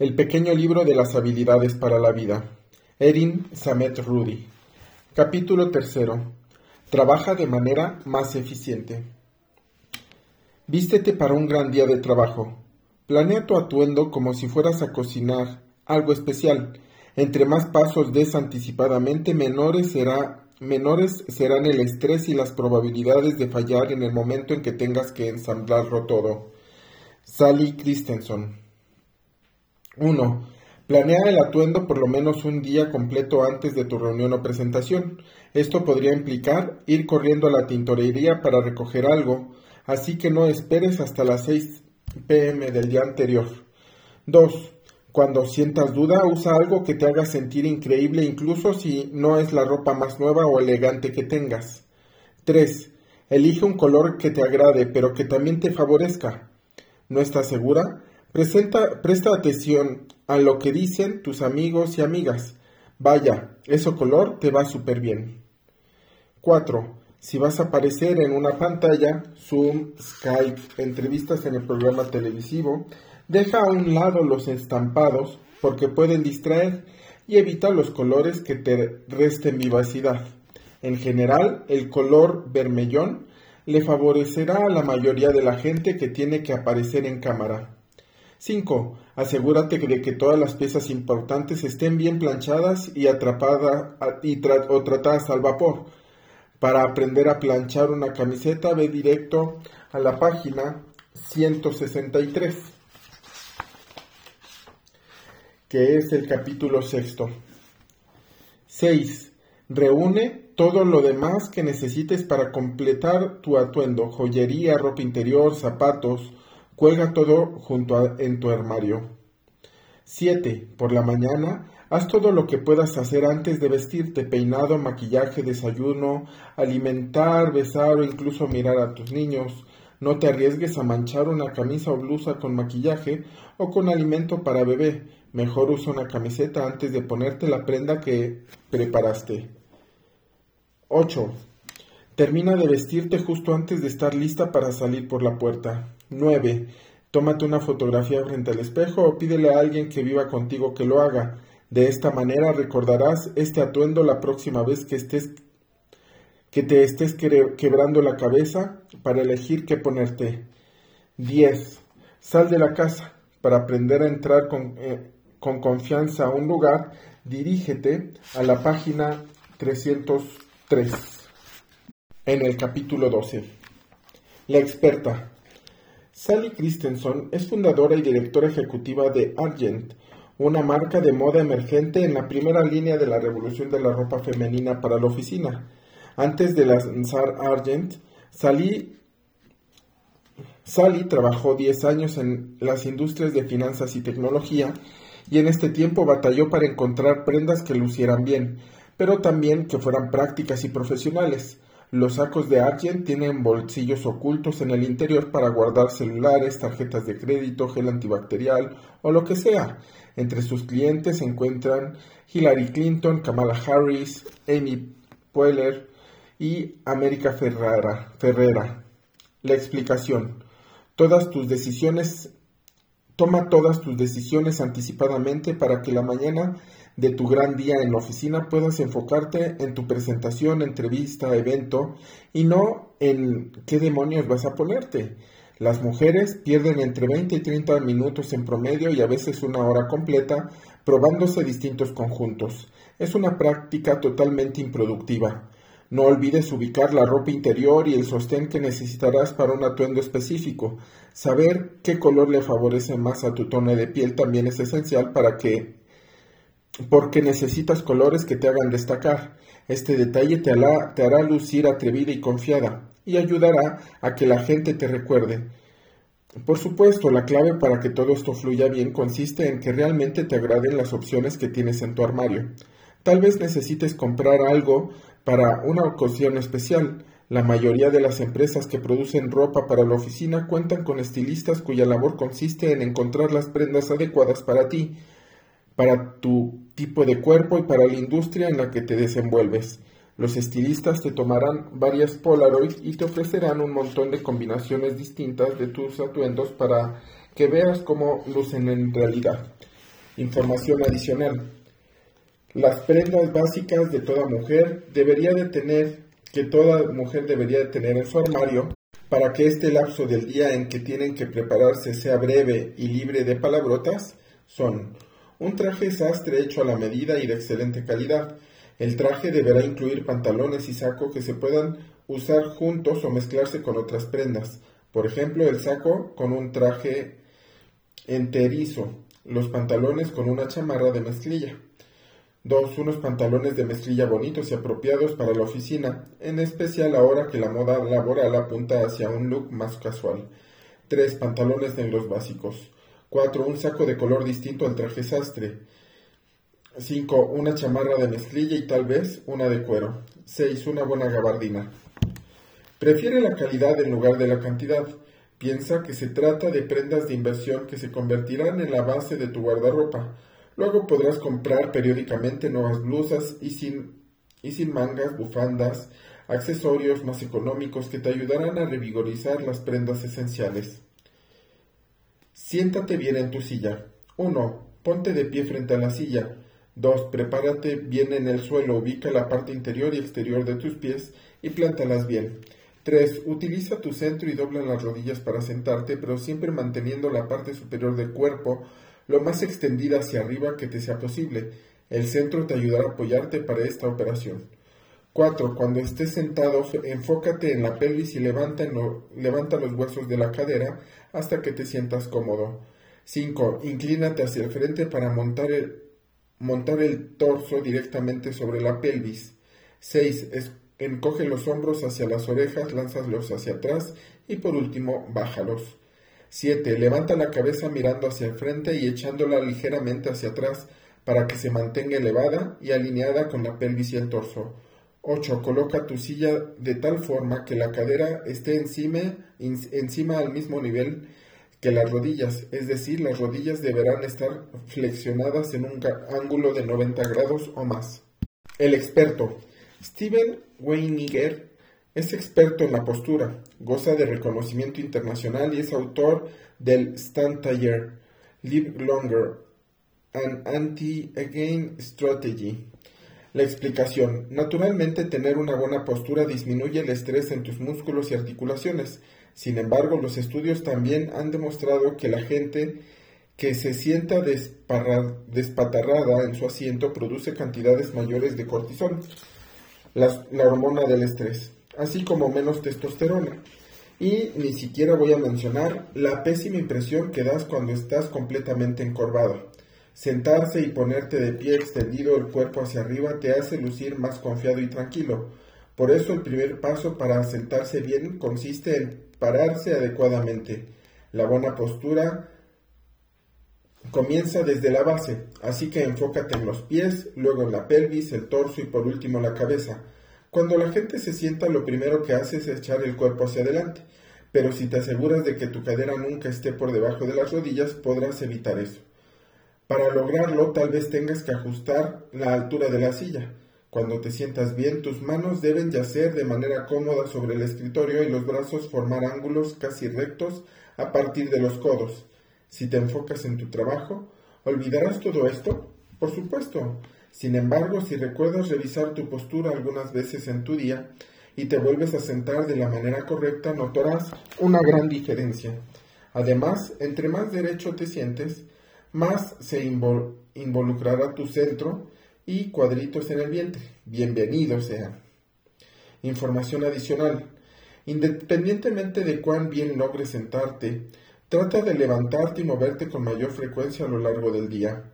El pequeño libro de las habilidades para la vida. Erin Samet Rudy. Capítulo tercero. Trabaja de manera más eficiente. Vístete para un gran día de trabajo. Planea tu atuendo como si fueras a cocinar algo especial. Entre más pasos des anticipadamente, menores, será, menores serán el estrés y las probabilidades de fallar en el momento en que tengas que ensamblarlo todo. Sally Christensen. 1. Planea el atuendo por lo menos un día completo antes de tu reunión o presentación. Esto podría implicar ir corriendo a la tintorería para recoger algo, así que no esperes hasta las 6 pm del día anterior. 2. Cuando sientas duda, usa algo que te haga sentir increíble incluso si no es la ropa más nueva o elegante que tengas. 3. Elige un color que te agrade, pero que también te favorezca. ¿No estás segura? Presta atención a lo que dicen tus amigos y amigas. Vaya, ese color te va súper bien. 4. Si vas a aparecer en una pantalla, Zoom, Skype, entrevistas en el programa televisivo, Deja a un lado los estampados porque pueden distraer y evita los colores que te resten vivacidad. En general, el color vermellón le favorecerá a la mayoría de la gente que tiene que aparecer en cámara. 5. Asegúrate de que todas las piezas importantes estén bien planchadas y atrapadas o tratadas al vapor. Para aprender a planchar una camiseta, ve directo a la página 163 que es el capítulo sexto. 6. Reúne todo lo demás que necesites para completar tu atuendo, joyería, ropa interior, zapatos, cuelga todo junto en tu armario. 7. Por la mañana, haz todo lo que puedas hacer antes de vestirte, peinado, maquillaje, desayuno, alimentar, besar o incluso mirar a tus niños. No te arriesgues a manchar una camisa o blusa con maquillaje o con alimento para bebé Mejor usa una camiseta antes de ponerte la prenda que preparaste. 8. Termina de vestirte justo antes de estar lista para salir por la puerta. 9. Tómate una fotografía frente al espejo o pídele a alguien que viva contigo que lo haga. De esta manera recordarás este atuendo la próxima vez que estés que te estés quebrando la cabeza para elegir qué ponerte. 10. Sal de la casa para aprender a entrar con, eh, con confianza a un lugar, dirígete a la página 303 en el capítulo 12. La experta. Sally Christensen es fundadora y directora ejecutiva de Argent, una marca de moda emergente en la primera línea de la revolución de la ropa femenina para la oficina. Antes de lanzar Argent, Sally, Sally trabajó 10 años en las industrias de finanzas y tecnología y en este tiempo batalló para encontrar prendas que lucieran bien, pero también que fueran prácticas y profesionales. Los sacos de Argent tienen bolsillos ocultos en el interior para guardar celulares, tarjetas de crédito, gel antibacterial o lo que sea. Entre sus clientes se encuentran Hillary Clinton, Kamala Harris, Amy Poehler y América Ferrara, Ferrera. La explicación. Todas tus decisiones Toma todas tus decisiones anticipadamente para que la mañana de tu gran día en la oficina puedas enfocarte en tu presentación, entrevista, evento y no en qué demonios vas a ponerte. Las mujeres pierden entre 20 y 30 minutos en promedio y a veces una hora completa probándose distintos conjuntos. Es una práctica totalmente improductiva. No olvides ubicar la ropa interior y el sostén que necesitarás para un atuendo específico. Saber qué color le favorece más a tu tono de piel también es esencial para que porque necesitas colores que te hagan destacar. Este detalle te hará, te hará lucir atrevida y confiada y ayudará a que la gente te recuerde. Por supuesto, la clave para que todo esto fluya bien consiste en que realmente te agraden las opciones que tienes en tu armario. Tal vez necesites comprar algo para una ocasión especial. La mayoría de las empresas que producen ropa para la oficina cuentan con estilistas cuya labor consiste en encontrar las prendas adecuadas para ti, para tu tipo de cuerpo y para la industria en la que te desenvuelves. Los estilistas te tomarán varias Polaroids y te ofrecerán un montón de combinaciones distintas de tus atuendos para que veas cómo lucen en realidad. Información adicional. Las prendas básicas de toda mujer debería de tener, que toda mujer debería de tener en su armario para que este lapso del día en que tienen que prepararse sea breve y libre de palabrotas son un traje sastre hecho a la medida y de excelente calidad. El traje deberá incluir pantalones y saco que se puedan usar juntos o mezclarse con otras prendas. Por ejemplo, el saco con un traje enterizo, los pantalones con una chamarra de mezclilla. 2. Unos pantalones de mezclilla bonitos y apropiados para la oficina, en especial ahora que la moda laboral apunta hacia un look más casual. 3. Pantalones negros básicos. 4. Un saco de color distinto al traje sastre. 5. Una chamarra de mezclilla y tal vez una de cuero. 6. Una buena gabardina. Prefiere la calidad en lugar de la cantidad. Piensa que se trata de prendas de inversión que se convertirán en la base de tu guardarropa Luego podrás comprar periódicamente nuevas blusas y sin, y sin mangas, bufandas, accesorios más económicos que te ayudarán a revigorizar las prendas esenciales. Siéntate bien en tu silla. 1. Ponte de pie frente a la silla. 2. Prepárate bien en el suelo, ubica la parte interior y exterior de tus pies y plántalas bien. 3. Utiliza tu centro y dobla las rodillas para sentarte, pero siempre manteniendo la parte superior del cuerpo lo más extendida hacia arriba que te sea posible. El centro te ayudará a apoyarte para esta operación. 4. Cuando estés sentado, enfócate en la pelvis y levanta, levanta los huesos de la cadera hasta que te sientas cómodo. 5. Inclínate hacia el frente para montar el, montar el torso directamente sobre la pelvis. 6. Encoge los hombros hacia las orejas, lánzalos hacia atrás y por último, bájalos. 7. Levanta la cabeza mirando hacia el frente y echándola ligeramente hacia atrás para que se mantenga elevada y alineada con la pelvis y el torso. 8. Coloca tu silla de tal forma que la cadera esté encima, encima al mismo nivel que las rodillas, es decir, las rodillas deberán estar flexionadas en un ángulo de 90 grados o más. El experto. Steven Weiniger es experto en la postura, goza de reconocimiento internacional y es autor del Stand Taller, Live Longer, an Anti-Again Strategy. La explicación. Naturalmente tener una buena postura disminuye el estrés en tus músculos y articulaciones. Sin embargo, los estudios también han demostrado que la gente que se sienta despatarrada en su asiento produce cantidades mayores de cortisol, la hormona del estrés así como menos testosterona. Y ni siquiera voy a mencionar la pésima impresión que das cuando estás completamente encorvado. Sentarse y ponerte de pie extendido el cuerpo hacia arriba te hace lucir más confiado y tranquilo. Por eso el primer paso para sentarse bien consiste en pararse adecuadamente. La buena postura comienza desde la base, así que enfócate en los pies, luego en la pelvis, el torso y por último la cabeza. Cuando la gente se sienta, lo primero que hace es echar el cuerpo hacia adelante, pero si te aseguras de que tu cadera nunca esté por debajo de las rodillas, podrás evitar eso. Para lograrlo, tal vez tengas que ajustar la altura de la silla. Cuando te sientas bien, tus manos deben yacer de manera cómoda sobre el escritorio y los brazos formar ángulos casi rectos a partir de los codos. Si te enfocas en tu trabajo, ¿olvidarás todo esto? Por supuesto. Sin embargo, si recuerdas revisar tu postura algunas veces en tu día y te vuelves a sentar de la manera correcta, notarás una gran diferencia. Además, entre más derecho te sientes, más se involucrará tu centro y cuadritos en el vientre. Bienvenido sea. Información adicional. Independientemente de cuán bien logres sentarte, trata de levantarte y moverte con mayor frecuencia a lo largo del día.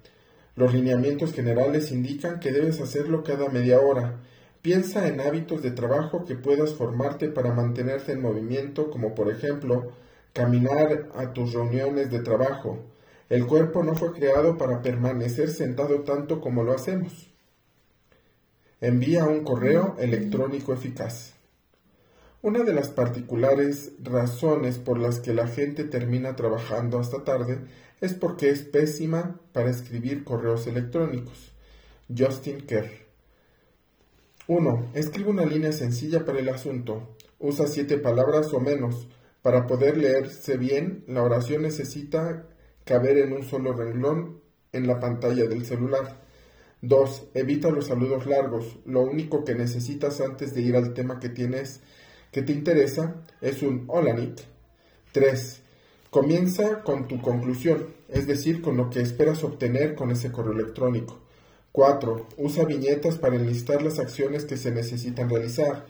Los lineamientos generales indican que debes hacerlo cada media hora. Piensa en hábitos de trabajo que puedas formarte para mantenerte en movimiento, como por ejemplo caminar a tus reuniones de trabajo. El cuerpo no fue creado para permanecer sentado tanto como lo hacemos. Envía un correo electrónico eficaz. Una de las particulares razones por las que la gente termina trabajando hasta tarde es porque es pésima para escribir correos electrónicos. Justin Kerr. 1. Escribe una línea sencilla para el asunto. Usa siete palabras o menos. Para poder leerse bien, la oración necesita caber en un solo renglón en la pantalla del celular. 2. Evita los saludos largos. Lo único que necesitas antes de ir al tema que tienes que te interesa es un hola Nick. 3. Comienza con tu conclusión, es decir, con lo que esperas obtener con ese correo electrónico. 4. Usa viñetas para enlistar las acciones que se necesitan realizar.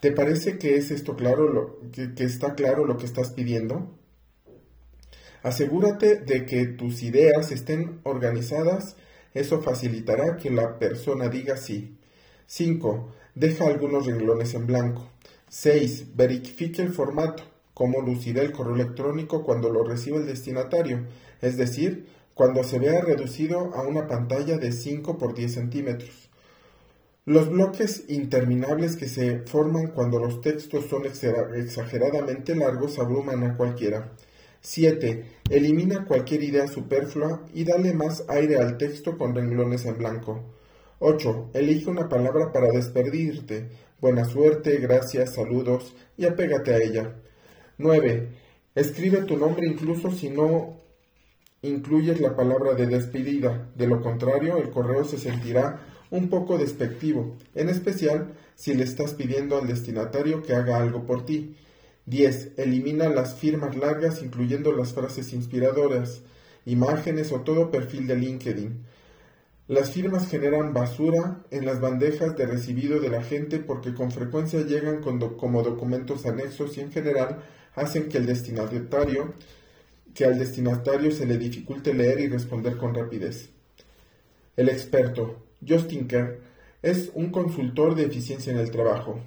¿Te parece que es esto claro, lo, que está claro lo que estás pidiendo? Asegúrate de que tus ideas estén organizadas, eso facilitará que la persona diga sí. 5. Deja algunos renglones en blanco. 6. Verifique el formato, cómo lucirá el correo electrónico cuando lo reciba el destinatario, es decir, cuando se vea reducido a una pantalla de 5 por 10 centímetros. Los bloques interminables que se forman cuando los textos son exageradamente largos abruman a cualquiera. 7. Elimina cualquier idea superflua y dale más aire al texto con renglones en blanco. 8. Elige una palabra para despedirte. Buena suerte, gracias, saludos y apégate a ella. 9. Escribe tu nombre incluso si no incluyes la palabra de despedida. De lo contrario, el correo se sentirá un poco despectivo, en especial si le estás pidiendo al destinatario que haga algo por ti. 10. Elimina las firmas largas incluyendo las frases inspiradoras, imágenes o todo perfil de LinkedIn. Las firmas generan basura en las bandejas de recibido de la gente porque con frecuencia llegan como documentos anexos y en general hacen que el destinatario que al destinatario se le dificulte leer y responder con rapidez. El experto, Justin Kerr, es un consultor de eficiencia en el trabajo.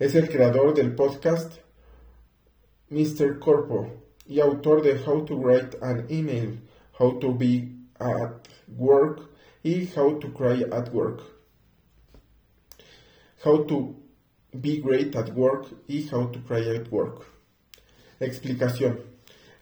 Es el creador del podcast Mr. Corpo y autor de How to Write an Email, How to Be at Work y How to Cry at Work. How to Be Great at Work y How to Cry at Work. Explicación.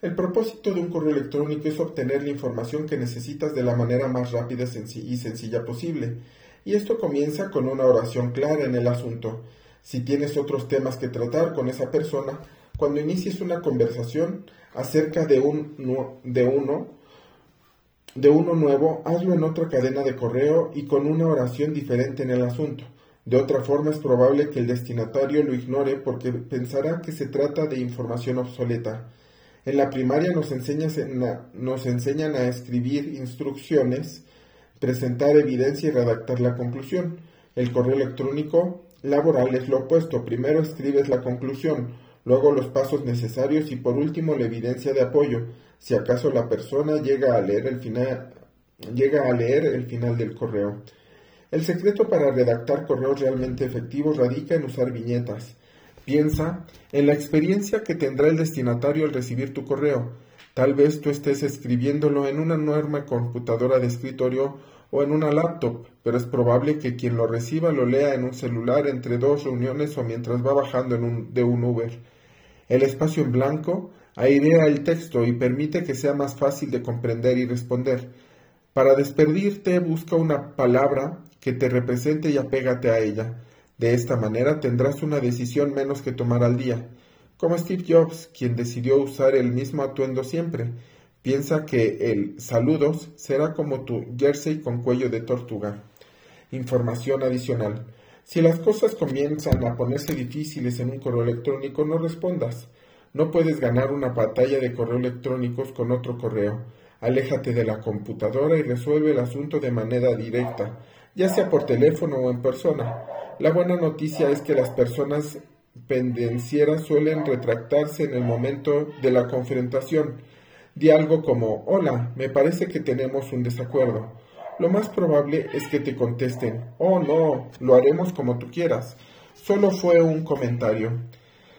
El propósito de un correo electrónico es obtener la información que necesitas de la manera más rápida y sencilla posible. Y esto comienza con una oración clara en el asunto. Si tienes otros temas que tratar con esa persona, cuando inicies una conversación acerca de, un, de uno, de uno nuevo, hazlo en otra cadena de correo y con una oración diferente en el asunto. De otra forma es probable que el destinatario lo ignore porque pensará que se trata de información obsoleta. En la primaria nos, nos enseñan a escribir instrucciones, presentar evidencia y redactar la conclusión. El correo electrónico laboral es lo opuesto. Primero escribes la conclusión, luego los pasos necesarios y por último la evidencia de apoyo, si acaso la persona llega a leer el final, llega a leer el final del correo. El secreto para redactar correos realmente efectivos radica en usar viñetas. Piensa en la experiencia que tendrá el destinatario al recibir tu correo. Tal vez tú estés escribiéndolo en una enorme computadora de escritorio o en una laptop, pero es probable que quien lo reciba lo lea en un celular entre dos reuniones o mientras va bajando de un Uber. El espacio en blanco airea el texto y permite que sea más fácil de comprender y responder. Para despedirte, busca una palabra que te represente y apégate a ella. De esta manera tendrás una decisión menos que tomar al día. Como Steve Jobs, quien decidió usar el mismo atuendo siempre. Piensa que el saludos será como tu jersey con cuello de tortuga. Información adicional. Si las cosas comienzan a ponerse difíciles en un correo electrónico, no respondas. No puedes ganar una batalla de correo electrónicos con otro correo. Aléjate de la computadora y resuelve el asunto de manera directa, ya sea por teléfono o en persona. La buena noticia es que las personas pendencieras suelen retractarse en el momento de la confrontación. Di algo como, hola, me parece que tenemos un desacuerdo lo más probable es que te contesten, oh no, lo haremos como tú quieras. Solo fue un comentario.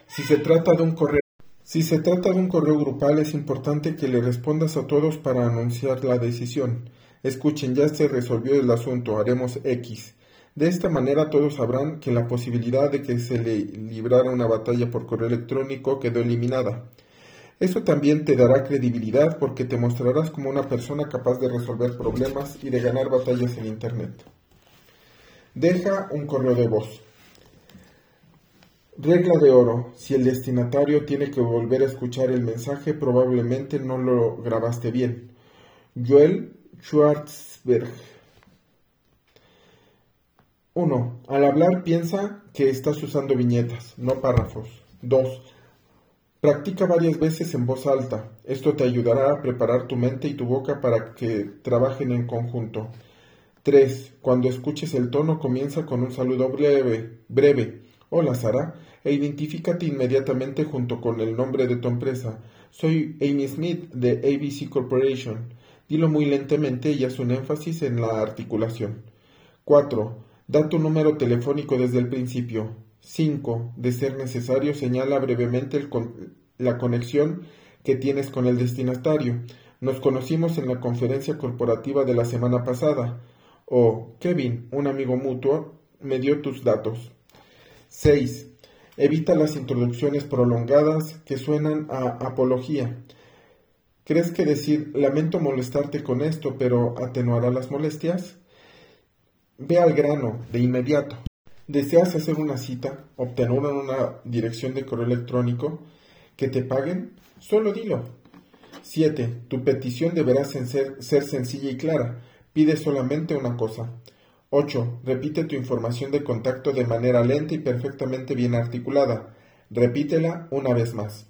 Si se trata de un correo si se trata de un correo grupal es importante que le respondas a todos para anunciar la decisión. Escuchen, ya se resolvió el asunto, haremos X. De esta manera todos sabrán que la posibilidad de que se le librara una batalla por correo electrónico quedó eliminada. Eso también te dará credibilidad porque te mostrarás como una persona capaz de resolver problemas y de ganar batallas en Internet. Deja un correo de voz. Regla de oro. Si el destinatario tiene que volver a escuchar el mensaje, probablemente no lo grabaste bien. Joel Schwarzberg. 1. Al hablar piensa que estás usando viñetas, no párrafos. 2. Practica varias veces en voz alta. Esto te ayudará a preparar tu mente y tu boca para que trabajen en conjunto. 3. Cuando escuches el tono comienza con un saludo breve, breve. Hola Sara, e identifícate inmediatamente junto con el nombre de tu empresa. Soy Amy Smith de ABC Corporation. Dilo muy lentamente y haz un énfasis en la articulación. 4. Da tu número telefónico desde el principio. 5. De ser necesario, señala brevemente la conexión que tienes con el destinatario. Nos conocimos en la conferencia corporativa de la semana pasada o Kevin, un amigo mutuo, me dio tus datos. 6. Evita las introducciones prolongadas que suenan a apología. ¿Crees que decir lamento molestarte con esto, pero atenuará las molestias? Ve al grano, de inmediato. ¿Deseas hacer una cita, obtener una dirección de correo electrónico, que te paguen? Solo dilo. 7. Tu petición deberá ser, ser sencilla y clara. Pide solamente una cosa. 8. Repite tu información de contacto de manera lenta y perfectamente bien articulada. Repítela una vez más.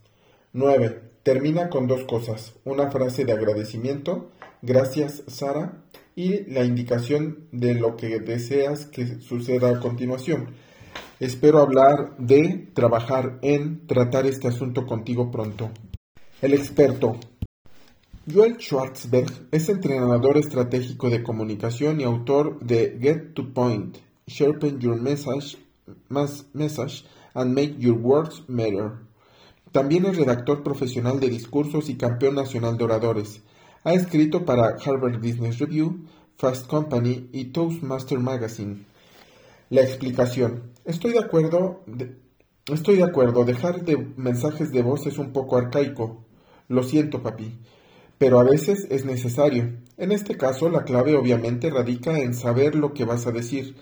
9. Termina con dos cosas. Una frase de agradecimiento. Gracias, Sara. Y la indicación de lo que deseas que suceda a continuación. Espero hablar de trabajar en tratar este asunto contigo pronto. El experto. Joel Schwartzberg es entrenador estratégico de comunicación y autor de Get to Point, Sharpen Your Message, message and Make Your Words Matter. También es redactor profesional de discursos y campeón nacional de oradores. Ha escrito para Harvard Business Review, Fast Company y Toastmaster Magazine. La explicación. Estoy de acuerdo. estoy de acuerdo. Dejar de mensajes de voz es un poco arcaico. Lo siento, papi pero a veces es necesario. En este caso, la clave obviamente radica en saber lo que vas a decir.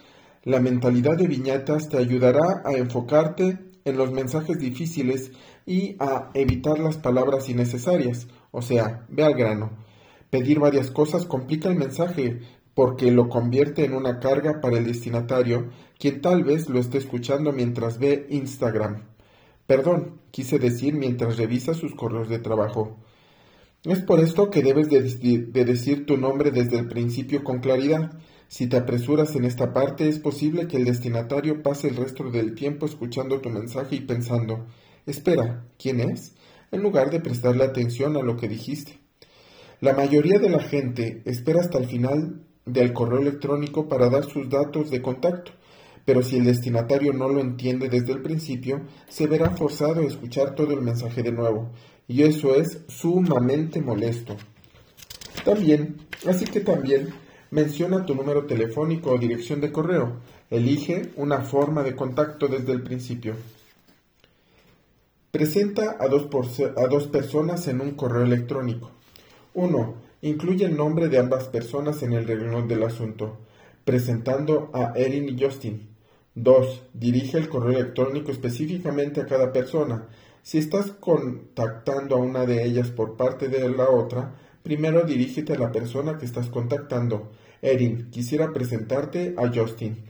La mentalidad de viñetas te ayudará a enfocarte en los mensajes difíciles y a evitar las palabras innecesarias, o sea, ve al grano. Pedir varias cosas complica el mensaje porque lo convierte en una carga para el destinatario, quien tal vez lo esté escuchando mientras ve Instagram. Perdón, quise decir mientras revisa sus correos de trabajo. Es por esto que debes de, decir tu nombre desde el principio con claridad. Si te apresuras en esta parte, es posible que el destinatario pase el resto del tiempo escuchando tu mensaje y pensando, espera, ¿quién es? en lugar de prestarle atención a lo que dijiste. La mayoría de la gente espera hasta el final del correo electrónico para dar sus datos de contacto, pero si el destinatario no lo entiende desde el principio, se verá forzado a escuchar todo el mensaje de nuevo, y eso es sumamente molesto. También, así que también, menciona tu número telefónico o dirección de correo. Elige una forma de contacto desde el principio. Presenta a dos, personas en un correo electrónico. 1. Incluye el nombre de ambas personas en el renglón del asunto, presentando a Erin y Justin. 2. Dirige el correo electrónico específicamente a cada persona, si estás contactando a una de ellas por parte de la otra, primero dirígete a la persona que estás contactando. Erin, quisiera presentarte a Justin.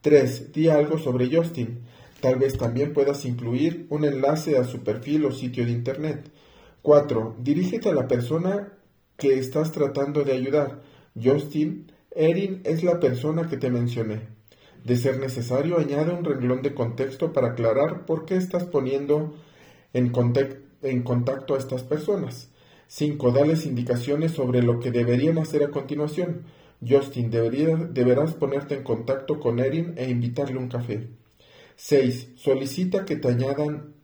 3. Di algo sobre Justin. Tal vez también puedas incluir un enlace a su perfil o sitio de internet. 4. Dirígete a la persona que estás tratando de ayudar. Justin, Erin es la persona que te mencioné. De ser necesario, añade un renglón de contexto para aclarar por qué estás poniendo en, contacto a estas personas. 5. Dales indicaciones sobre lo que deberían hacer a continuación. Justin, deberás ponerte en contacto con Erin e invitarle un café. 6. Solicita que te añadan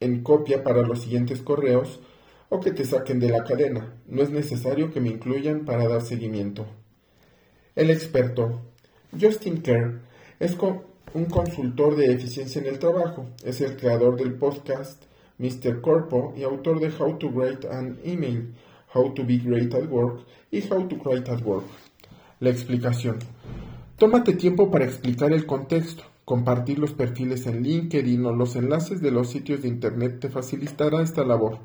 en copia para los siguientes correos o que te saquen de la cadena. No es necesario que me incluyan para dar seguimiento. El experto. Justin Kerr es, un consultor de eficiencia en el trabajo. Es el creador del podcast Mr. Corpo y autor de How to Write an Email, How to Be Great at Work y How to Write at Work. La explicación. Tómate tiempo para explicar el contexto. Compartir los perfiles en LinkedIn o los enlaces de los sitios de Internet te facilitará esta labor.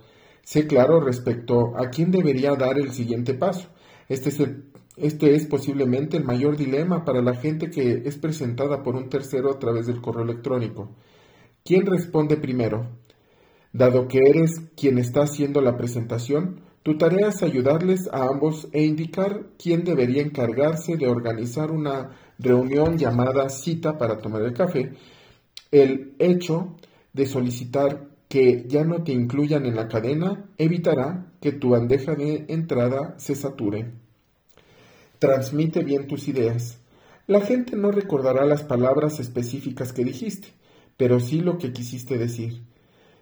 Sé claro respecto a quién debería dar el siguiente paso. Este es, este es posiblemente el mayor dilema para la gente que es presentada por un tercero a través del correo electrónico. ¿Quién responde primero? Dado que eres quien está haciendo la presentación, tu tarea es ayudarles a ambos e indicar quién debería encargarse de organizar una reunión llamada cita para tomar el café. El hecho de solicitar que ya no te incluyan en la cadena evitará que tu bandeja de entrada se sature. Transmite bien tus ideas. La gente no recordará las palabras específicas que dijiste, pero sí lo que quisiste decir.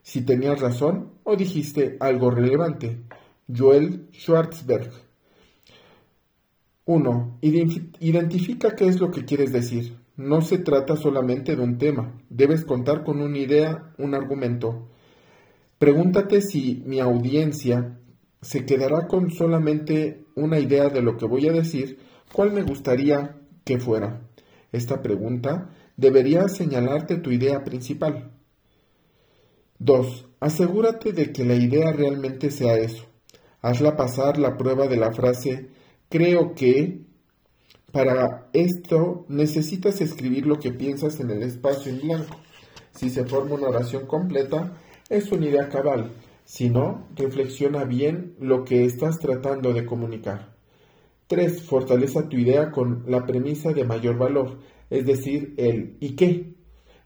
Si tenías razón o dijiste algo relevante. Joel Schwartzberg. 1. Identifica qué es lo que quieres decir. No se trata solamente de un tema. Debes contar con una idea, un argumento. Pregúntate si mi audiencia se quedará con solamente una idea de lo que voy a decir, cuál me gustaría que fuera. Esta pregunta debería señalarte tu idea principal. 2. Asegúrate de que la idea realmente sea eso. Hazla pasar la prueba de la frase creo que para esto necesitas escribir lo que piensas en el espacio en blanco. Si se forma una oración completa, es una idea cabal. Si no, reflexiona bien lo que estás tratando de comunicar. 3. Fortaleza tu idea con la premisa de mayor valor, es decir, el ¿y qué?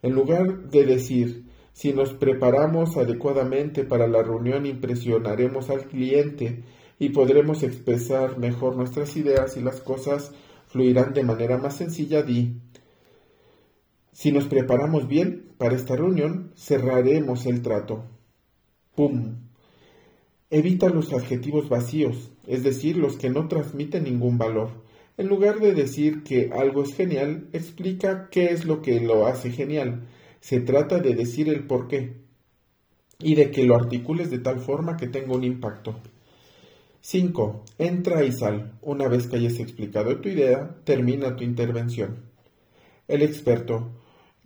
En lugar de decir si nos preparamos adecuadamente para la reunión, impresionaremos al cliente y podremos expresar mejor nuestras ideas y las cosas fluirán de manera más sencilla. Di, si nos preparamos bien para esta reunión, cerraremos el trato. ¡Pum! Evita los adjetivos vacíos, es decir, los que no transmiten ningún valor. En lugar de decir que algo es genial, explica qué es lo que lo hace genial se trata de decir el por qué y de que lo articules de tal forma que tenga un impacto. 5. Entra y sal. Una vez que hayas explicado tu idea, termina tu intervención. El experto.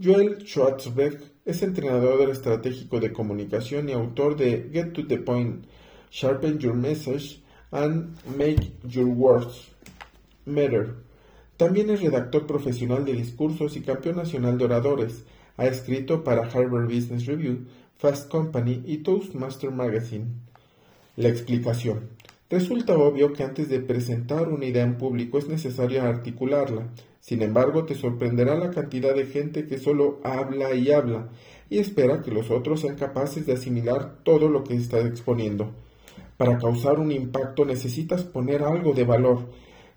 Joel Schwartzberg es entrenador estratégico de comunicación y autor de Get to the Point, Sharpen Your Message and Make Your Words Matter. También es redactor profesional de discursos y campeón nacional de oradores. Ha escrito para Harvard Business Review, Fast Company y Toastmaster Magazine. La explicación. Resulta obvio que antes de presentar una idea en público es necesario articularla. Sin embargo, te sorprenderá la cantidad de gente que solo habla y habla y espera que los otros sean capaces de asimilar todo lo que estás exponiendo. Para causar un impacto necesitas poner algo de valor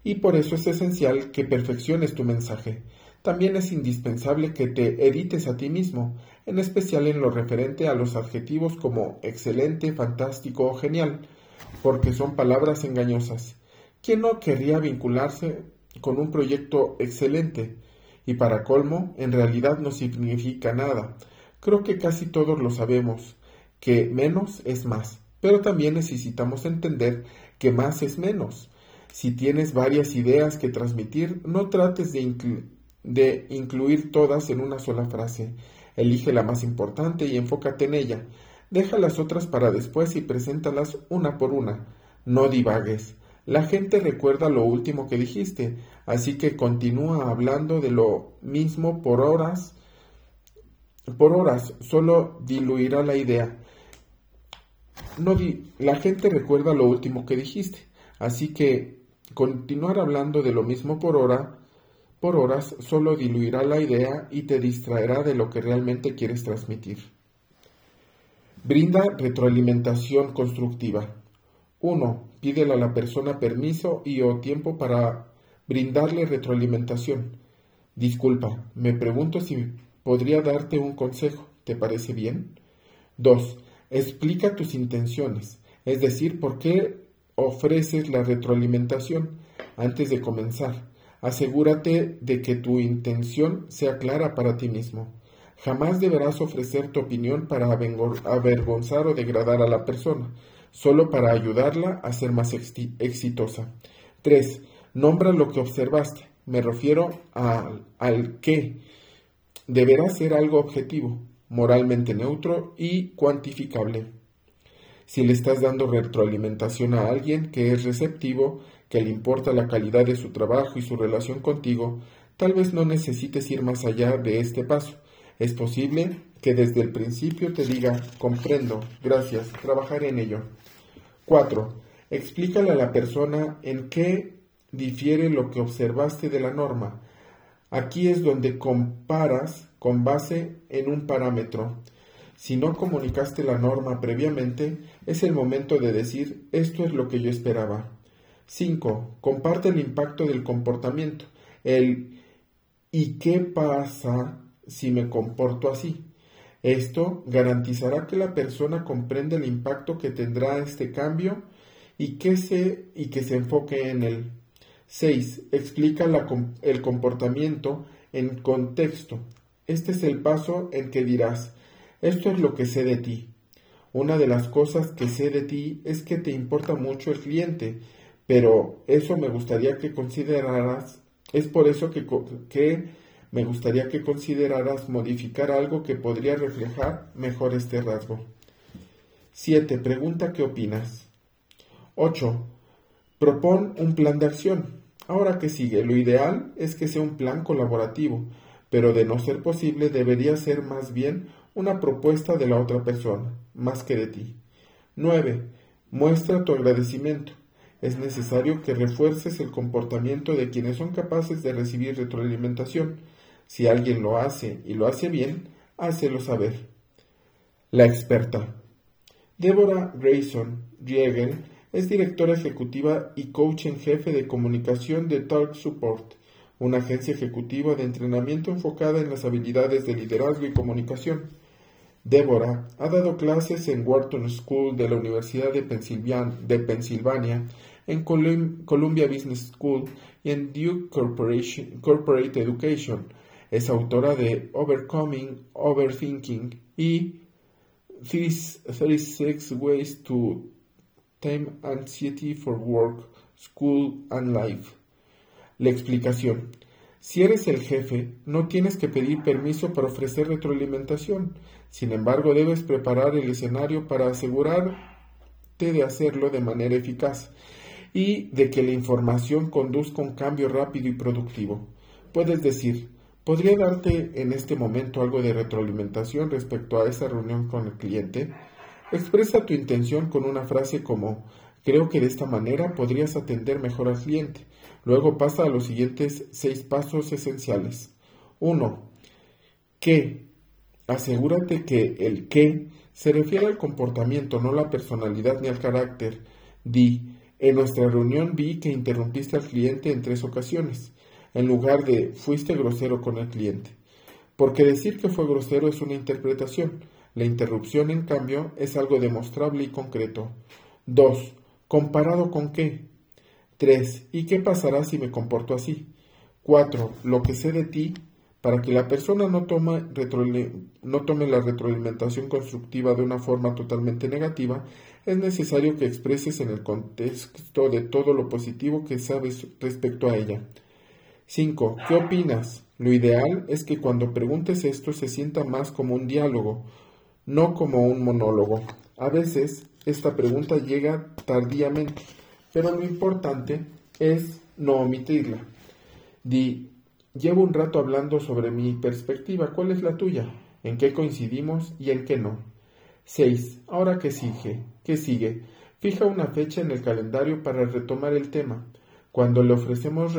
y por eso es esencial que perfecciones tu mensaje. También es indispensable que te edites a ti mismo, en especial en lo referente a los adjetivos como excelente, fantástico o genial, porque son palabras engañosas. ¿Quién no querría vincularse con un proyecto excelente? Y para colmo, en realidad no significa nada. Creo que casi todos lo sabemos, que menos es más, pero también necesitamos entender que más es menos. Si tienes varias ideas que transmitir, no trates de, de incluir todas en una sola frase. Elige la más importante y enfócate en ella. Deja las otras para después y preséntalas una por una. No divagues. La gente recuerda lo último que dijiste, así que continúa hablando de lo mismo por horas. Por horas solo diluirá la idea. No la gente recuerda lo último que dijiste, así que continuar hablando de lo mismo por hora por horas solo diluirá la idea y te distraerá de lo que realmente quieres transmitir. Brinda retroalimentación constructiva. 1. Pídele a la persona permiso y o tiempo para brindarle retroalimentación. Disculpa, me pregunto si podría darte un consejo. ¿Te parece bien? 2. Explica tus intenciones, es decir, por qué ofreces la retroalimentación antes de comenzar. Asegúrate de que tu intención sea clara para ti mismo. Jamás deberás ofrecer tu opinión para avergonzar o degradar a la persona, solo para ayudarla a ser más exitosa. 3. Nombra lo que observaste. Me refiero al, al qué. Deberá ser algo objetivo, moralmente neutro y cuantificable. Si le estás dando retroalimentación a alguien que es receptivo, que le importa la calidad de su trabajo y su relación contigo, tal vez no necesites ir más allá de este paso. Es posible que desde el principio te diga, comprendo, gracias, trabajaré en ello. 4. Explícale a la persona en qué difiere lo que observaste de la norma. Aquí es donde comparas con base en un parámetro. Si no comunicaste la norma previamente, es el momento de decir esto es lo que yo esperaba. 5. Comparte el impacto del comportamiento. El ¿y qué pasa si me comporto así? Esto garantizará que la persona comprenda el impacto que tendrá este cambio y que se, y que se enfoque en él. 6. Explica el comportamiento en contexto. Este es el paso en que dirás, esto es lo que sé de ti. Una de las cosas que sé de ti es que te importa mucho el cliente pero eso me gustaría que consideraras, es por eso que, que me gustaría que consideraras modificar algo que podría reflejar mejor este rasgo. 7. Pregunta qué opinas. 8. Propon un plan de acción. Ahora que sigue, lo ideal es que sea un plan colaborativo, pero de no ser posible debería ser más bien una propuesta de la otra persona, más que de ti. 9. Muestra tu agradecimiento es necesario que refuerces el comportamiento de quienes son capaces de recibir retroalimentación. Si alguien lo hace y lo hace bien, hácelo saber. La experta. Deborah Grayson Riegel es directora ejecutiva y coach en jefe de comunicación de Talk Support, una agencia ejecutiva de entrenamiento enfocada en las habilidades de liderazgo y comunicación. Deborah ha dado clases en Wharton School de la Universidad de Pensilvania en Columbia Business School y en Duke Corporate Education. Es autora de Overcoming Overthinking y 36 Ways to Tame Anxiety for Work, School and Life. La explicación. Si eres el jefe, no tienes que pedir permiso para ofrecer retroalimentación. Sin embargo, debes preparar el escenario para asegurarte de hacerlo de manera eficaz y de que la información conduzca un cambio rápido y productivo. Puedes decir, ¿podría darte en este momento algo de retroalimentación respecto a esa reunión con el cliente? Expresa tu intención con una frase como, creo que de esta manera podrías atender mejor al cliente. Luego pasa a los siguientes seis pasos esenciales. 1. ¿Qué? Asegúrate que el qué se refiere al comportamiento, no la personalidad ni al carácter. Di, en nuestra reunión vi que interrumpiste al cliente en tres ocasiones, en lugar de fuiste grosero con el cliente. Porque decir que fue grosero es una interpretación. La interrupción, en cambio, es algo demostrable y concreto. 2. ¿Comparado con qué? 3. ¿Y qué pasará si me comporto así? 4. Lo que sé de ti para que la persona no tome, no tome, la retroalimentación constructiva de una forma totalmente negativa, es necesario que expreses en el contexto de todo lo positivo que sabes respecto a ella. 5. ¿Qué opinas? Lo ideal es que cuando preguntes esto se sienta más como un diálogo, no como un monólogo. A veces esta pregunta llega tardíamente, pero lo importante es no omitirla. Di, Llevo un rato hablando sobre mi perspectiva. ¿Cuál es la tuya? ¿En qué coincidimos y en qué no? 6. Ahora qué sigue. ¿Qué sigue? Fija una fecha en el calendario para retomar el tema. Cuando le ofrecemos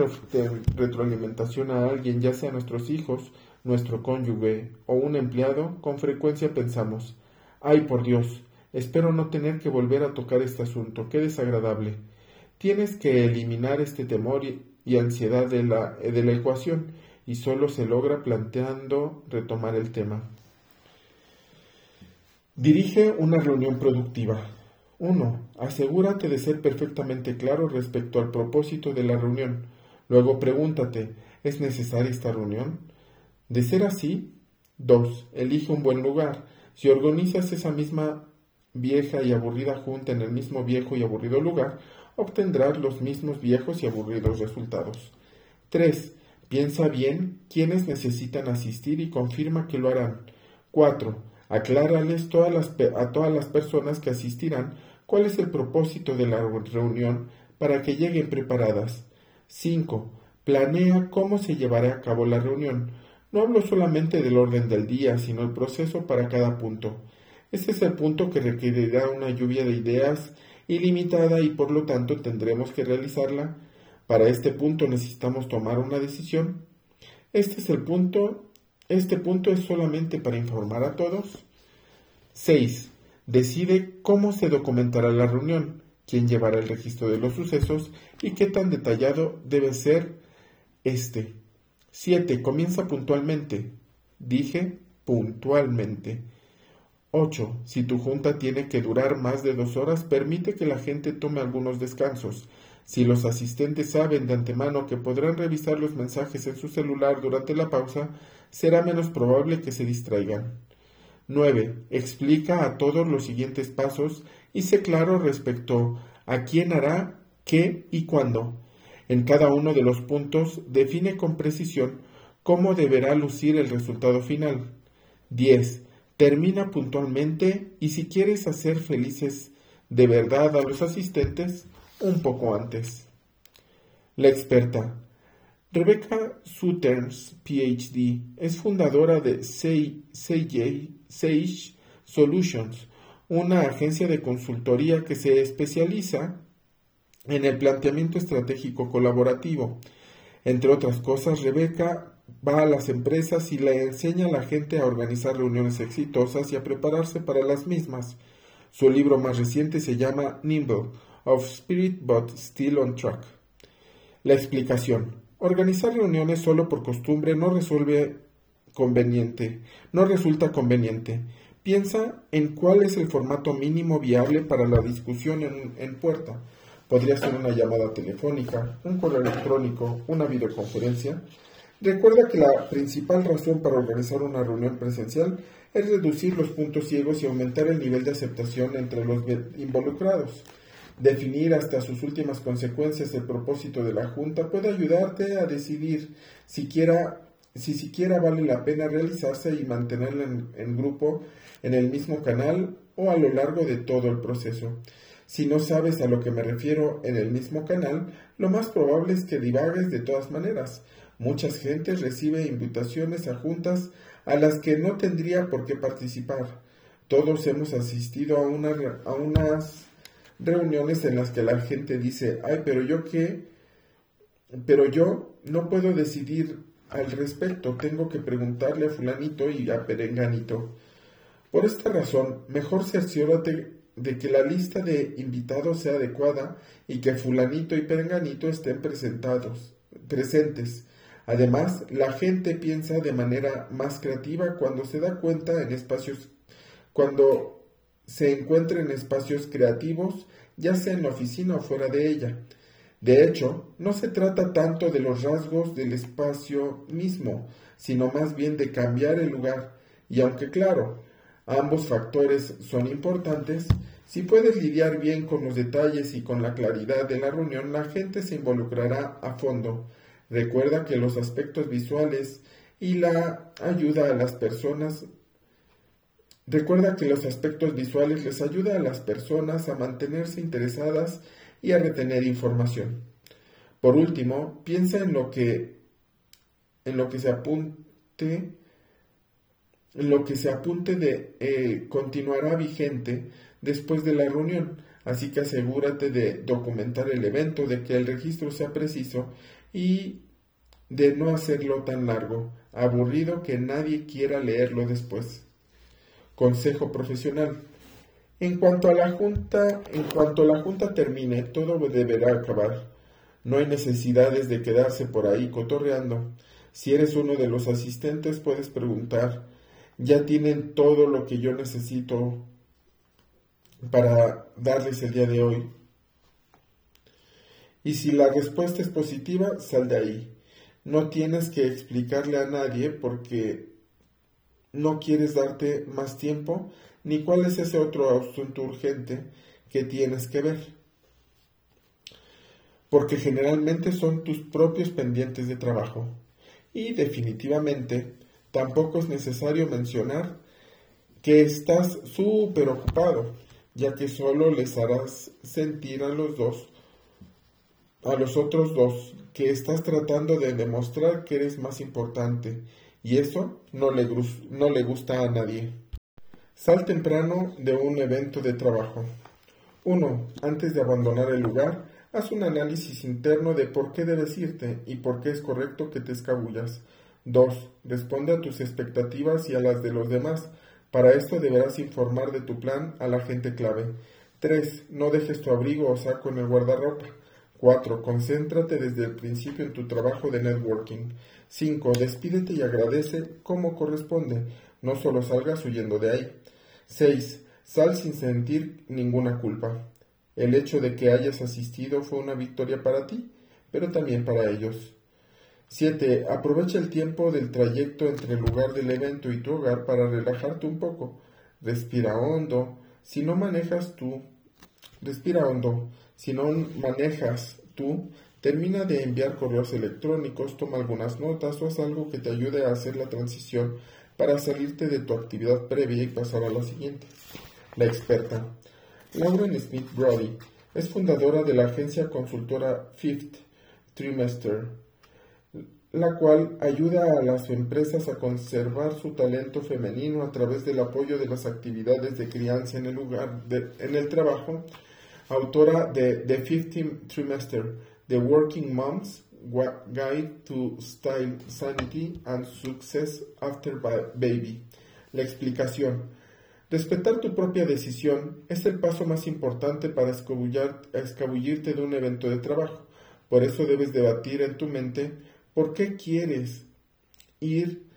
retroalimentación a alguien, ya sea nuestros hijos, nuestro cónyuge o un empleado, con frecuencia pensamos, ay por Dios, espero no tener que volver a tocar este asunto, qué desagradable. Tienes que eliminar este temor y, ansiedad de la, de la ecuación y solo se logra planteando retomar el tema. Dirige una reunión productiva. 1. Asegúrate de ser perfectamente claro respecto al propósito de la reunión. Luego pregúntate, ¿es necesaria esta reunión? De ser así, 2. Elige un buen lugar. Si organizas esa misma vieja y aburrida junta en el mismo viejo y aburrido lugar, obtendrás los mismos viejos y aburridos resultados. 3. Piensa bien quiénes necesitan asistir y confirma que lo harán. 4. Aclárales todas las, a todas las personas que asistirán cuál es el propósito de la reunión para que lleguen preparadas. 5. Planea cómo se llevará a cabo la reunión. No hablo solamente del orden del día, sino el proceso para cada punto. Este es el punto que requerirá una lluvia de ideas ilimitada y por lo tanto tendremos que realizarla. Para este punto necesitamos tomar una decisión. Este es el punto. Este punto es solamente para informar a todos. 6. Decide cómo se documentará la reunión, quién llevará el registro de los sucesos y qué tan detallado debe ser este. 7. Comienza puntualmente. Dije puntualmente. 8. Si tu junta tiene que durar más de dos horas, permite que la gente tome algunos descansos. Si los asistentes saben de antemano que podrán revisar los mensajes en su celular durante la pausa, será menos probable que se distraigan. 9. Explica a todos los siguientes pasos y sé claro respecto a quién hará, qué y cuándo. En cada uno de los puntos define con precisión cómo deberá lucir el resultado final. 10. Termina puntualmente y si quieres hacer felices de verdad a los asistentes, un poco antes. La experta. Rebecca Suterns, PhD, es fundadora de Sage Solutions, una agencia de consultoría que se especializa en el planteamiento estratégico colaborativo. Entre otras cosas, Rebecca va a las empresas y le enseña a la gente a organizar reuniones exitosas y a prepararse para las mismas. Su libro más reciente se llama Nimble, of Spirit but Still on Track. La explicación. Organizar reuniones solo por costumbre no resuelve conveniente, no resulta conveniente. Piensa en cuál es el formato mínimo viable para la discusión en, en puerta. Podría ser una llamada telefónica, un correo electrónico, una videoconferencia. Recuerda que la principal razón para organizar una reunión presencial es reducir los puntos ciegos y aumentar el nivel de aceptación entre los involucrados. Definir hasta sus últimas consecuencias el propósito de la Junta puede ayudarte a decidir si siquiera vale la pena realizarse y mantenerla en, en grupo en el mismo canal o a lo largo de todo el proceso. Si no sabes a lo que me refiero en el mismo canal, lo más probable es que divagues de todas maneras. Muchas gentes recibe invitaciones a juntas a las que no tendría por qué participar. Todos hemos asistido a, una, a unas reuniones en las que la gente dice, ay, pero yo qué, pero yo no puedo decidir al respecto, tengo que preguntarle a fulanito y a perenganito. Por esta razón, mejor cerciórate de que la lista de invitados sea adecuada y que fulanito y perenganito estén presentados, presentes. Además, la gente piensa de manera más creativa cuando se da cuenta en espacios, cuando se encuentra en espacios creativos, ya sea en la oficina o fuera de ella. De hecho, no se trata tanto de los rasgos del espacio mismo, sino más bien de cambiar el lugar. Y aunque claro, ambos factores son importantes, si puedes lidiar bien con los detalles y con la claridad de la reunión, la gente se involucrará a fondo. Recuerda que los aspectos visuales y la ayuda a las personas Recuerda que los aspectos visuales les ayuda a las personas a mantenerse interesadas y a retener información. Por último, piensa en lo que en lo que se apunte en lo que se apunte de eh, continuará vigente después de la reunión, así que asegúrate de documentar el evento, de que el registro sea preciso y de no hacerlo tan largo, aburrido que nadie quiera leerlo después. Consejo profesional. En cuanto a la junta, en cuanto la junta termine, todo deberá acabar. No hay necesidades de quedarse por ahí cotorreando. Si eres uno de los asistentes, puedes preguntar. Ya tienen todo lo que yo necesito para darles el día de hoy. Y si la respuesta es positiva, sal de ahí. No tienes que explicarle a nadie porque no quieres darte más tiempo, ni cuál es ese otro asunto urgente que tienes que ver. Porque generalmente son tus propios pendientes de trabajo. Y definitivamente tampoco es necesario mencionar que estás súper ocupado, ya que solo les harás sentir a los dos a los otros dos que estás tratando de demostrar que eres más importante y eso no le, no le gusta a nadie. Sal temprano de un evento de trabajo. 1. Antes de abandonar el lugar, haz un análisis interno de por qué debes irte y por qué es correcto que te escabullas. 2. Responde a tus expectativas y a las de los demás. Para esto deberás informar de tu plan a la gente clave. 3. No dejes tu abrigo o saco en el guardarropa. 4. Concéntrate desde el principio en tu trabajo de networking. 5. Despídete y agradece como corresponde. No solo salgas huyendo de ahí. 6. Sal sin sentir ninguna culpa. El hecho de que hayas asistido fue una victoria para ti, pero también para ellos. 7. Aprovecha el tiempo del trayecto entre el lugar del evento y tu hogar para relajarte un poco. Respira hondo. Si no manejas tú, respira hondo. Si no manejas tú, termina de enviar correos electrónicos, toma algunas notas o haz algo que te ayude a hacer la transición para salirte de tu actividad previa y pasar a la siguiente. La experta. Lauren Smith Brody es fundadora de la agencia consultora Fifth Trimester, la cual ayuda a las empresas a conservar su talento femenino a través del apoyo de las actividades de crianza en el lugar en el trabajo, autora de The Fifth Trimester, The Working Moms Guide to Style Sanity and Success After Baby. La explicación. Respetar tu propia decisión es el paso más importante para escabullirte de un evento de trabajo. Por eso debes debatir en tu mente por qué quieres ir,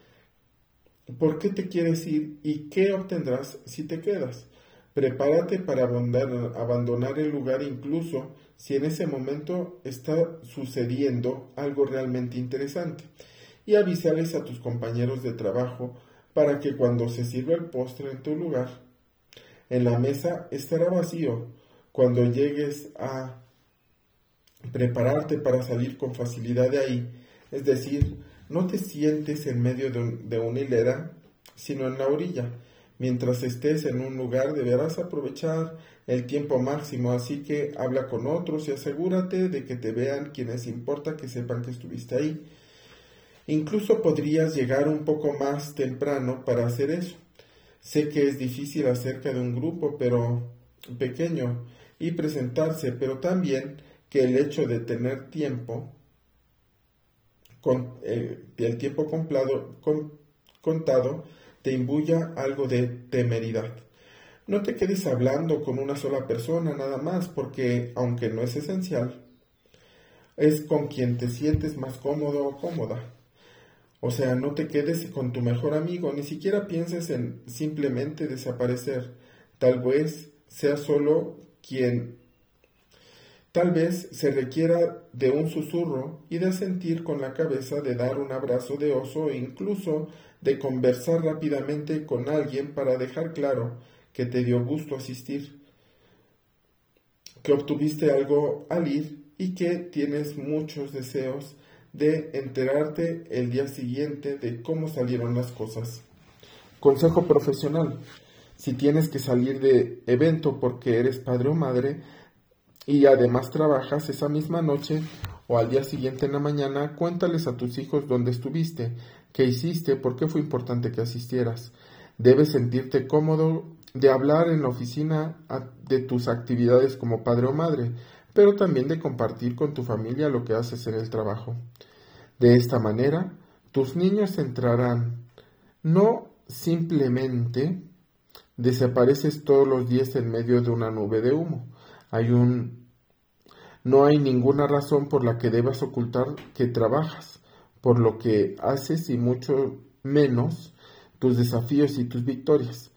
por qué te quieres ir y qué obtendrás si te quedas. Prepárate para abandonar el lugar incluso si en ese momento está sucediendo algo realmente interesante. Y avísales a tus compañeros de trabajo para que cuando se sirva el postre en tu lugar, en la mesa estará vacío. Cuando llegues a prepararte para salir con facilidad de ahí, es decir, no te sientes en medio de una hilera, sino en la orilla Mientras estés en un lugar deberás aprovechar el tiempo máximo, así que habla con otros y asegúrate de que te vean quienes importa que sepan que estuviste ahí. Incluso podrías llegar un poco más temprano para hacer eso. Sé que es difícil acerca de un grupo pero pequeño y presentarse, pero también que el hecho de tener tiempo, con, eh, el tiempo contado, te imbuya algo de temeridad. No te quedes hablando con una sola persona nada más, porque aunque no es esencial, es con quien te sientes más cómodo o cómoda. O sea, no te quedes con tu mejor amigo, ni siquiera pienses en simplemente desaparecer. Tal vez sea solo quien Tal vez se requiera de un susurro y de sentir con la cabeza, de dar un abrazo de oso e incluso de conversar rápidamente con alguien para dejar claro que te dio gusto asistir, que obtuviste algo al ir y que tienes muchos deseos de enterarte el día siguiente de cómo salieron las cosas. Consejo profesional. Si tienes que salir de evento porque eres padre o madre y además trabajas esa misma noche o al día siguiente en la mañana, cuéntales a tus hijos dónde estuviste, qué hiciste, por qué fue importante que asistieras. Debes sentirte cómodo de hablar en la oficina de tus actividades como padre o madre, pero también de compartir con tu familia lo que haces en el trabajo. De esta manera, tus niños entrarán. No simplemente desapareces todos los días en medio de una nube de humo. Hay un no hay ninguna razón por la que debas ocultar que trabajas por lo que haces y mucho menos tus desafíos y tus victorias.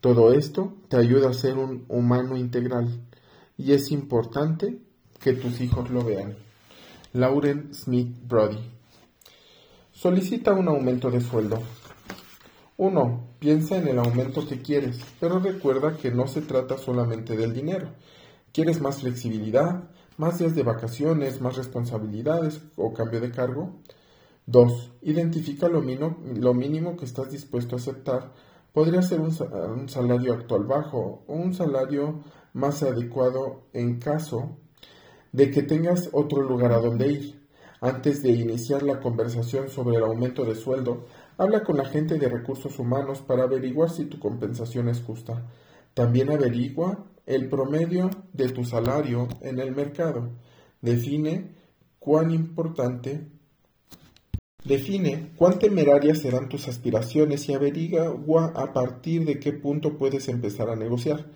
Todo esto te ayuda a ser un humano integral y es importante que tus hijos lo vean. Lauren Smith Brody. Solicita un aumento de sueldo. 1. Piensa en el aumento que quieres, pero recuerda que no se trata solamente del dinero. ¿Quieres más flexibilidad, más días de vacaciones, más responsabilidades o cambio de cargo? 2. Identifica lo, lo, mínimo que estás dispuesto a aceptar. Podría ser un, un, salario actual bajo o un salario más adecuado en caso de que tengas otro lugar a donde ir. Antes de iniciar la conversación sobre el aumento de sueldo, habla con la gente de recursos humanos para averiguar si tu compensación es justa. También averigua el promedio de tu salario en el mercado. Define cuán importante Define cuán temerarias serán tus aspiraciones y averigua a partir de qué punto puedes empezar a negociar.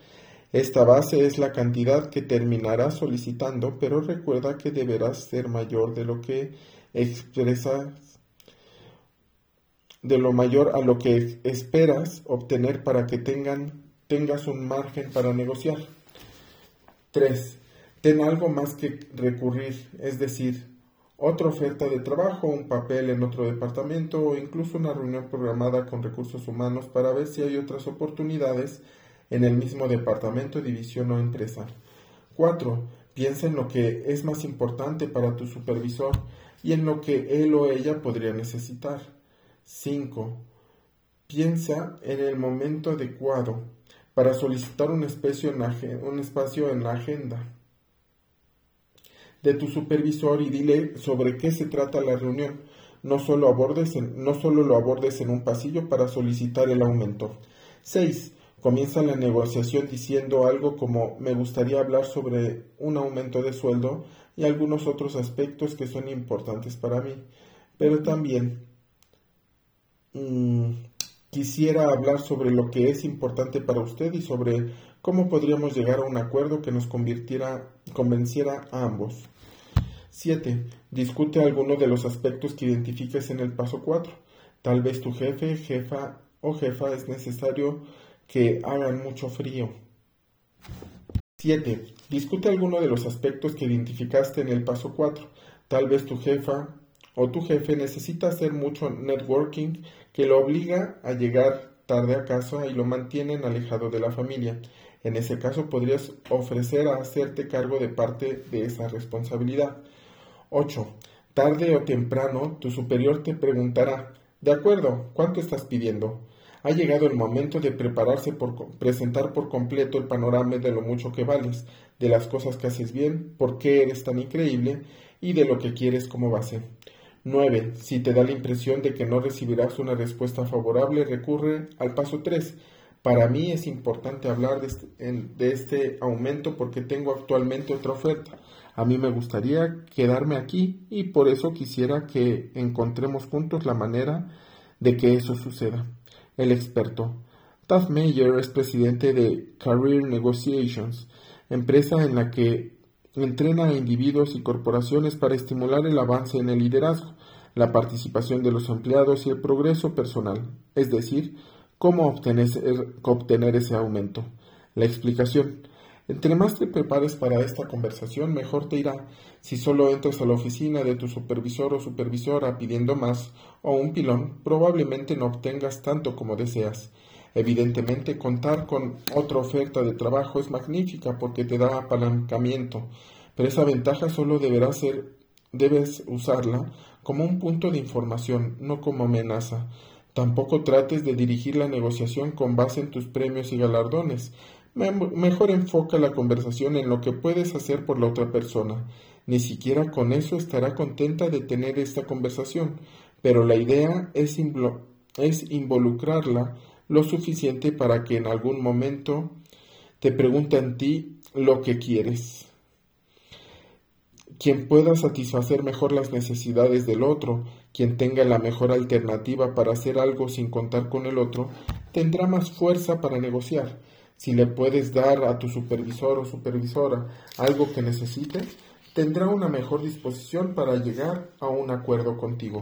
Esta base es la cantidad que terminarás solicitando, pero recuerda que deberás ser mayor de lo que expresas, de lo mayor a lo que esperas obtener para que tengan, tengas un margen para negociar. 3. Ten algo más que recurrir, es decir, otra oferta de trabajo, un papel en otro departamento o incluso una reunión programada con recursos humanos para ver si hay otras oportunidades en el mismo departamento, división o empresa. 4. Piensa en lo que es más importante para tu supervisor y en lo que él o ella podría necesitar. 5. Piensa en el momento adecuado para solicitar un espacio en la, un espacio en la agenda de tu supervisor y dile sobre qué se trata la reunión. No solo, abordes no solo lo abordes en un pasillo para solicitar el aumento. 6. Comienza la negociación diciendo algo como me gustaría hablar sobre un aumento de sueldo y algunos otros aspectos que son importantes para mí. Pero también mm, quisiera hablar sobre lo que es importante para usted y sobre cómo podríamos llegar a un acuerdo que nos convirtiera, convenciera a ambos. 7. Discute alguno de los aspectos que identifiques en el paso 4. Tal vez tu jefe, jefa o jefa es necesario que hagan mucho frío. 7. Discute alguno de los aspectos que identificaste en el paso 4. Tal vez tu jefa o tu jefe necesita hacer mucho networking que lo obliga a llegar tarde a casa y lo mantienen alejado de la familia. En ese caso podrías ofrecer a hacerte cargo de parte de esa responsabilidad. 8. Tarde o temprano tu superior te preguntará, de acuerdo, ¿cuánto estás pidiendo? Ha llegado el momento de prepararse por presentar por completo el panorama de lo mucho que vales, de las cosas que haces bien, por qué eres tan increíble y de lo que quieres como base. 9. Si te da la impresión de que no recibirás una respuesta favorable, recurre al paso 3. Para mí es importante hablar de este, de este aumento porque tengo actualmente otra oferta. A mí me gustaría quedarme aquí y por eso quisiera que encontremos juntos la manera de que eso suceda. El experto. Taft Mayer es presidente de Career Negotiations, empresa en la que entrena a individuos y corporaciones para estimular el avance en el liderazgo, la participación de los empleados y el progreso personal, es decir, cómo obtener, obtener ese aumento. La explicación. Entre más te prepares para esta conversación, mejor te irá. Si solo entras a la oficina de tu supervisor o supervisora pidiendo más o un pilón, probablemente no obtengas tanto como deseas. Evidentemente, contar con otra oferta de trabajo es magnífica porque te da apalancamiento, pero esa ventaja solo deberá ser, debes usarla como un punto de información, no como amenaza. Tampoco trates de dirigir la negociación con base en tus premios y galardones. Mejor enfoca la conversación en lo que puedes hacer por la otra persona. Ni siquiera con eso estará contenta de tener esta conversación, pero la idea es, es involucrarla lo suficiente para que en algún momento te pregunte a ti lo que quieres. Quien pueda satisfacer mejor las necesidades del otro, quien tenga la mejor alternativa para hacer algo sin contar con el otro, tendrá más fuerza para negociar si le puedes dar a tu supervisor o supervisora algo que necesite, tendrá una mejor disposición para llegar a un acuerdo contigo.